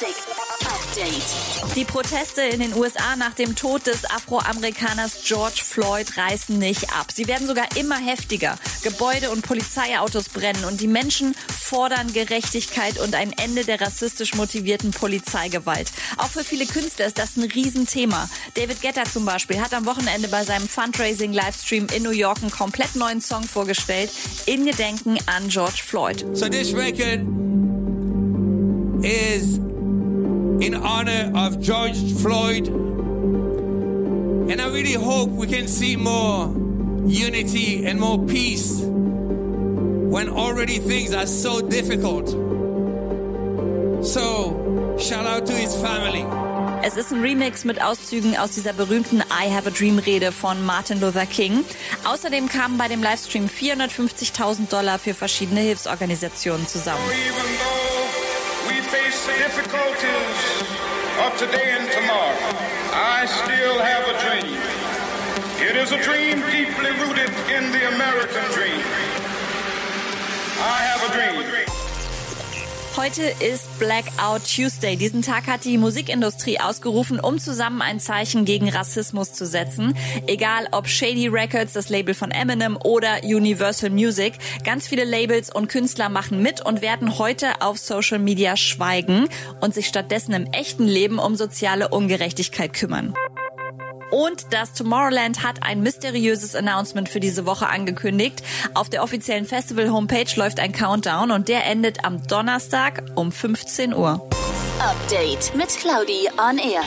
Musik Update. Die Proteste in den USA nach dem Tod des Afroamerikaners George Floyd reißen nicht ab. Sie werden sogar immer heftiger. Gebäude und Polizeiautos brennen und die Menschen fordern Gerechtigkeit und ein Ende der rassistisch motivierten Polizeigewalt. Auch für viele Künstler ist das ein Riesenthema. David Guetta zum Beispiel hat am Wochenende bei seinem Fundraising-Livestream in New York einen komplett neuen Song vorgestellt in Gedenken an George Floyd. So this record is in honor of George Floyd. And I really hope we can see more unity and more peace when already things are so difficult. So, shout out to his family. Es ist ein Remix mit Auszügen aus dieser berühmten I Have a Dream Rede von Martin Luther King. Außerdem kamen bei dem Livestream 450.000 Dollar für verschiedene Hilfsorganisationen zusammen. though we face difficulties of today and tomorrow, I still have a dream. It is a dream deeply rooted Heute ist Blackout Tuesday. Diesen Tag hat die Musikindustrie ausgerufen, um zusammen ein Zeichen gegen Rassismus zu setzen. Egal ob Shady Records, das Label von Eminem, oder Universal Music. Ganz viele Labels und Künstler machen mit und werden heute auf Social Media schweigen und sich stattdessen im echten Leben um soziale Ungerechtigkeit kümmern. Und das Tomorrowland hat ein mysteriöses Announcement für diese Woche angekündigt. Auf der offiziellen Festival-Homepage läuft ein Countdown und der endet am Donnerstag um 15 Uhr. Update mit Claudi on Air.